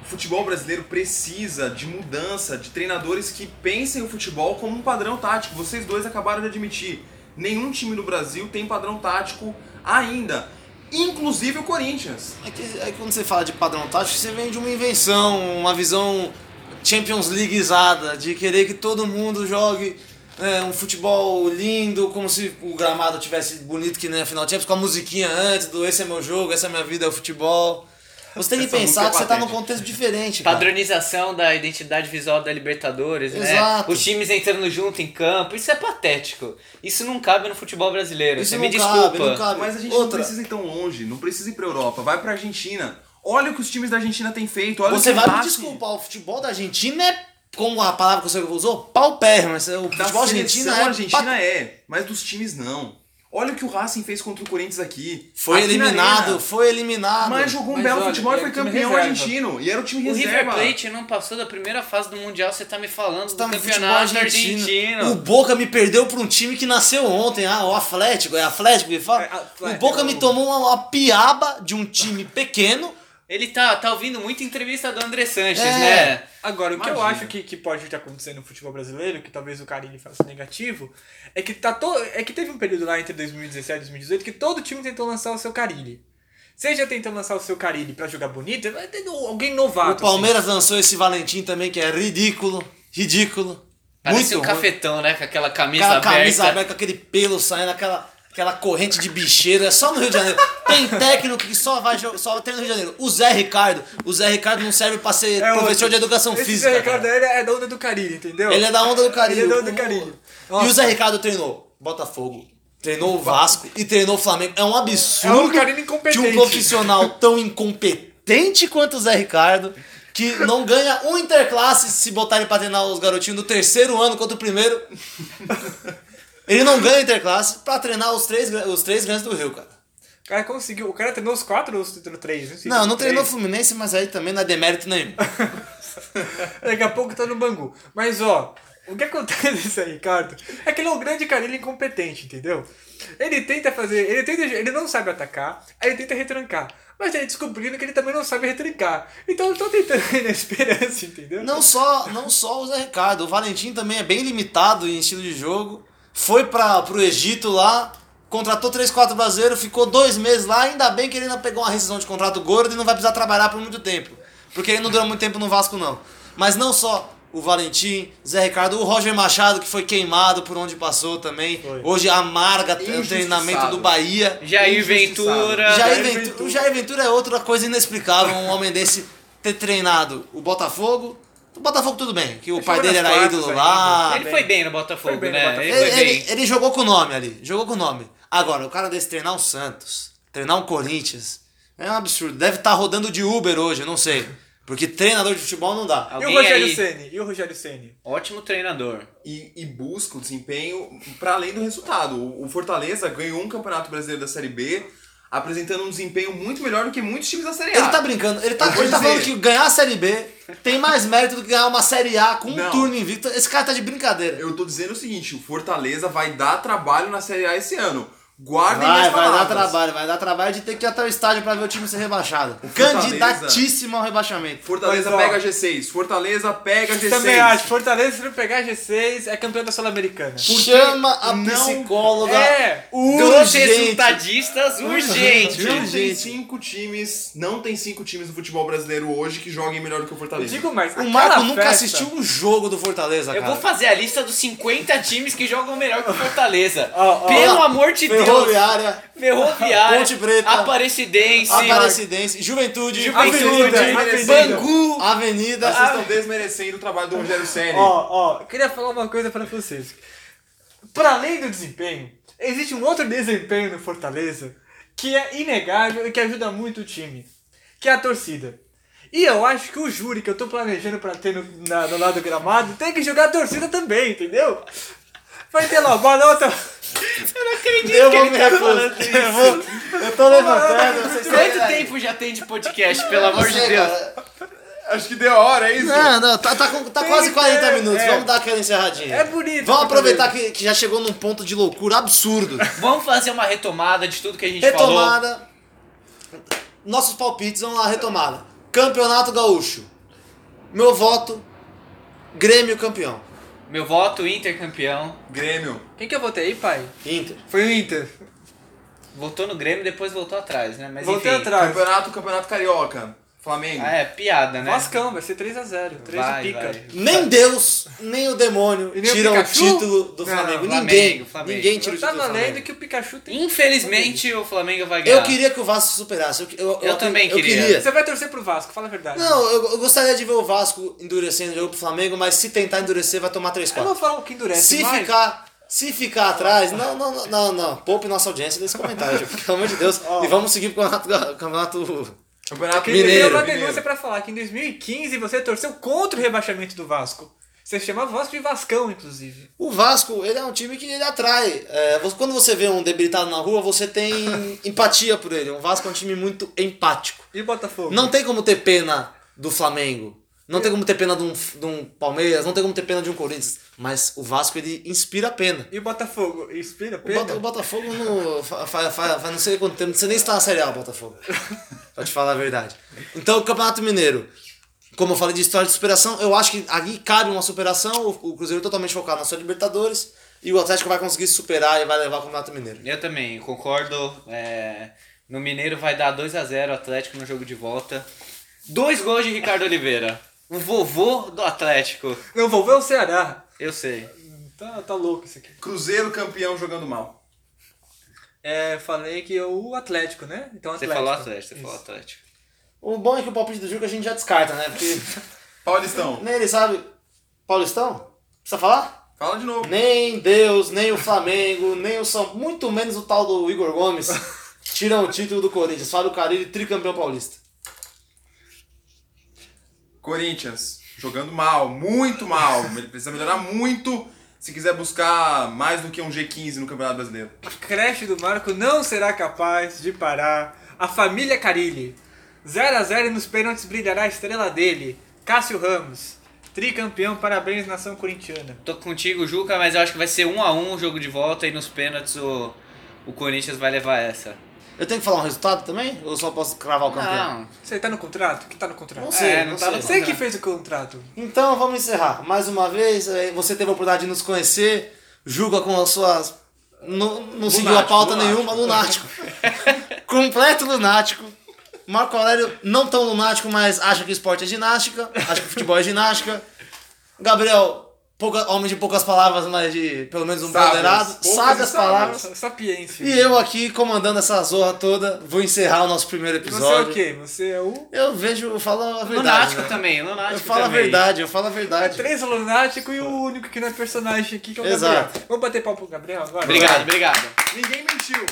O futebol brasileiro precisa de mudança, de treinadores que pensem o futebol como um padrão tático. Vocês dois acabaram de admitir. Nenhum time no Brasil tem padrão tático ainda. Inclusive o Corinthians. É que, é que quando você fala de padrão tático, você vem de uma invenção, uma visão Champions Leagueizada, de querer que todo mundo jogue é, um futebol lindo, como se o gramado tivesse bonito que nem a final de Champions, com a musiquinha antes do esse é meu jogo, essa é minha vida, é o futebol. Você tem que pensar é que você tá num contexto diferente, cara. Padronização da identidade visual da Libertadores, né? Exato. Os times entrando junto em campo, isso é patético. Isso não cabe no futebol brasileiro. Isso Você não me cabe, desculpa. não cabe. Mas a gente Outra. não precisa ir tão longe, não precisa ir pra Europa. Vai pra Argentina. Olha o que os times da Argentina têm feito. Olha Você o vai me combate desculpar, o futebol da Argentina é, como a palavra que você usou, paupérrimo. O Da futebol argentino seleção é argentina é, mas dos times não. Olha o que o Racing fez contra o Corinthians aqui. Foi Aqui na eliminado, foi eliminado. Mas jogou um Mas belo olha, futebol e foi campeão reserva. argentino. E era o time O reserva. River Plate não passou da primeira fase do Mundial, você tá me falando Tá do no futebol campeonato argentino. argentino. O Boca me perdeu pra um time que nasceu ontem, ah, o Atlético, é Atlético que fala? É, Atlético. O Boca me tomou uma, uma piaba de um time pequeno. Ele tá, tá ouvindo muita entrevista do André Sanches, É. né? Agora, o que eu Imagina. acho que, que pode estar acontecendo no futebol brasileiro, que talvez o Carilli faça negativo, é que, tá to... é que teve um período lá entre 2017 e 2018 que todo time tentou lançar o seu Carilli. Seja tentando lançar o seu Carilli pra jogar bonito, vai ter alguém novato. assim. O Palmeiras lançou esse Valentim também, que é ridículo, ridículo. Parece muito um ruim. cafetão, né? Com aquela camisa Aquela aberta. camisa aberta, com aquele pelo saindo, aquela, aquela corrente de bicheiro. É só no Rio de Janeiro. Tem técnico que só vai só tem no Rio de Janeiro. O Zé Ricardo. O Zé Ricardo não serve pra ser É professor outro. de educação Esse física. Zé Ricardo é da onda do Carilli, entendeu? Ele é da onda do Carilho. Ele é da onda do O- Carilho. E o Zé Ricardo treinou Botafogo, treinou o Vasco e treinou o Flamengo. É um É absurdo um Carilli de um profissional tão incompetente quanto o Zé Ricardo que não ganha um interclasse se botarem pra treinar os garotinhos do terceiro ano contra o primeiro. Ele não ganha interclasse pra treinar os três, os três grandes do Rio, cara. O cara conseguiu. O cara treinou os quatro ou treinou três? sei, Não, não treinou o. Fluminense, mas aí também não é demérito nenhum. Daqui a pouco tá no Bangu. Mas ó, o que acontece aí, Ricardo, é que ele é um grande Carilli incompetente, entendeu? Ele tenta fazer. Ele tenta. Ele não sabe atacar, aí ele tenta retrancar. Mas ele descobrindo que ele também não sabe retrancar. Então eu tô tentando ir na esperança, entendeu? Não só, não só o Zé Ricardo, o Valentim também é bem limitado em estilo de jogo. Foi para pro Egito lá, contratou 3, 4 brasileiros, ficou dois meses lá, ainda bem que ele ainda pegou uma rescisão de contrato gordo e não vai precisar trabalhar por muito tempo. Porque ele não dura muito tempo no Vasco, não. Mas não só o Valentim, Zé Ricardo, o Roger Machado, que foi queimado por onde passou também. Foi. Hoje amarga o treinamento do Bahia. Jair. Ventura. Jair Ventura. o Jair Ventura é outra coisa inexplicável, um homem desse ter treinado o Botafogo. O Botafogo tudo bem, que o Ele pai jogou dele era quartas ídolo ainda. lá. Ele foi bem no Botafogo, bem no né? Botafogo. Ele Ele, ele- jogou com o nome ali, jogou com o nome. Agora, o cara desse treinar o Santos, treinar o Corinthians, é um absurdo. Deve estar rodando de Uber hoje, eu não sei. Porque treinador de futebol não dá. E o Alguém Rogério aí- Ceni? E o Rogério Ceni? Ótimo treinador. E, e busca o desempenho para além do resultado. O, o Fortaleza ganhou um campeonato brasileiro da Série B, apresentando um desempenho muito melhor do que muitos times da Série A. Ele tá brincando, ele tá, ele tá dizer. falando que ganhar a Série B tem mais mérito do que ganhar uma Série A com um Não. turno invicto. Esse cara tá de brincadeira. Eu tô dizendo o seguinte, o Fortaleza vai dar trabalho na Série A esse ano. Guardem Vai, vai dar trabalho, vai dar trabalho de ter que ir até o estádio pra ver o time ser rebaixado. Fortaleza- Candidatíssimo ao rebaixamento. Fortaleza Mas, ó, pega G6. Fortaleza pega G6. Também acho. Fortaleza, se não pegar G6, é campeão da Sul-Americana. Chama a psicóloga. É! Urgente. resultadistas urgente. Não tem cinco times, não tem cinco times no futebol brasileiro hoje que joguem melhor do que o Eu Fortaleza. digo mais. O Marco nunca festa- assistiu um jogo do Fortaleza, Eu cara. vou fazer a lista dos 50 times que jogam melhor que o Fortaleza. Ó, ó. Pelo amor de Deus. Ferroviária, Ferroviária. Ponte Preta. Aparecidense. Aparecidense, Juventude, Juventude. Avenida, Avenida. Bangu. Avenida. Vocês estão desmerecendo o trabalho do Rogério Ceni. Ó, ó, eu queria falar uma coisa pra vocês. Para além do desempenho, existe um outro desempenho no Fortaleza que é inegável e que ajuda muito o time, que é a torcida. E eu acho que o júri que eu tô planejando pra ter no, na- no lado do gramado tem que jogar a torcida também, entendeu? Vai ter lá, boa nota. Eu não acredito Eu que vou ele me tá recusar. falando Eu, isso. vou- eu tô levantando. Vocês estão Quanto aí. tempo já tem de podcast, pelo amor de Deus? Acho que deu a hora, é isso? Não, não, tá, tá, com- tá Tem quase que 40 ter, minutos. é. Vamos dar aquela encerradinha. É bonito, Vamos aproveitar Fortaleza. que, que já chegou num ponto de loucura absurdo. Vamos fazer uma retomada de tudo que a gente falou. Retomada. Nossos palpites, vamos lá, retomada. Campeonato Gaúcho. Meu voto, Grêmio campeão. Meu voto, Inter campeão. Grêmio. Quem que eu votei aí, pai? Inter. Foi o Inter. Voltou no Grêmio, depois voltou atrás, né? Mas Voltei enfim. atrás. Campeonato, campeonato Carioca. Flamengo. Ah, é piada, né? Vascão, vai ser 3x0. 3 Vai, de pica. vai. Nem Deus, nem o demônio E nem o tiram o Pikachu? título do Não, Flamengo. Flamengo, Ninguém. Flamengo. Ninguém tira o Eu título do tava lendo que o Pikachu tem. Infelizmente o Flamengo vai ganhar. Eu queria que o Vasco superasse. Eu, eu, Eu também queria. queria. Você vai torcer pro Vasco, fala a verdade. Não, eu, eu gostaria de ver o Vasco endurecendo o jogo pro Flamengo, mas se tentar endurecer, vai tomar 3 Eu vou 4 falar o que endurece Se mais. ficar. Se ficar atrás, não, não, não, não, não. Poupe nossa audiência desse comentário, pelo amor de Deus. E vamos seguir pro campeonato. campeonato Campeonato Mineiro. uma denúncia pra falar que em 2015 você torceu contra o rebaixamento do Vasco. Você chama Vasco de Vascão, inclusive. O Vasco, ele é um time que ele atrai. É, quando você vê um debilitado na rua, você tem empatia por ele. O Vasco é um time muito empático. E Botafogo? Não tem como ter pena do Flamengo. Não tem como ter pena de um, de um Palmeiras, não tem como ter pena de um Corinthians. Mas o Vasco, ele inspira pena. E o Botafogo? Inspira O, pena? Bota- o Botafogo não, fa- fa- fa- faz não sei quanto tempo, você nem está na Série A, o Botafogo. pra te falar a verdade. Então, o Campeonato Mineiro, como eu falei de história de superação, eu acho que aqui cabe uma superação, o, o Cruzeiro totalmente focado na sua Libertadores, e o Atlético vai conseguir se superar e vai levar o Campeonato Mineiro. Eu também concordo. é, no Mineiro vai dar 2 a 0 Atlético no jogo de volta. Dois gols de Ricardo Oliveira. O vovô do Atlético. Não, vou ver o Ceará. Eu sei. Tá, tá louco isso aqui. Cruzeiro campeão jogando mal. É, falei que o Atlético, né? Então Você Atlético. falou Atlético, você Isso. falou Atlético. O bom é que o palpite do Juca a gente já descarta, né? Porque Paulistão. nem ele sabe. Paulistão? Precisa falar? Fala de novo. Nem Deus, nem o Flamengo, nem o São. Muito menos o tal do Igor Gomes tiram o título do Corinthians. Fábio Carilli, tricampeão paulista. Corinthians jogando mal, muito mal. Ele precisa melhorar muito se quiser buscar mais do que um G15 no Campeonato Brasileiro. A creche do Marco não será capaz de parar a família Carilli. 0x0 e nos pênaltis brilhará a estrela dele, Cássio Ramos. Tricampeão, parabéns, nação corintiana. Tô contigo, Juca, mas eu acho que vai ser 1 a 1 o jogo de volta e nos pênaltis o, o Corinthians vai levar essa. Eu tenho que falar um resultado também? Ou só posso cravar o campeão? Não. Você tá no contrato? que tá no contrato? Não sei, É, não não tá sei. no Você que fez o contrato. Então vamos encerrar. Mais uma vez, eh, você teve a oportunidade de nos conhecer. Julga com as suas. Não, não seguiu a pauta lunático. nenhuma, lunático. Completo lunático. Marco Aurélio, não tão lunático, mas acha que esporte é ginástica. Acha que futebol é ginástica. Gabriel, pouca, homem de poucas palavras, mas de pelo menos um Sábias. ponderado. Poucas Sábias e sábias. palavras. Sa- Sapiência. E eu aqui comandando essa zorra toda, vou encerrar o nosso primeiro Você é episódio. o quê? Você é o. Eu vejo, eu falo a verdade. Lunático né? também, lunático Eu falo a também. verdade, eu falo a É verdade. três lunático e o único que não é personagem aqui, que é o Exato. Gabriel. Vamos bater papo pro Gabriel agora? Obrigado, obrigado. Ninguém mentiu.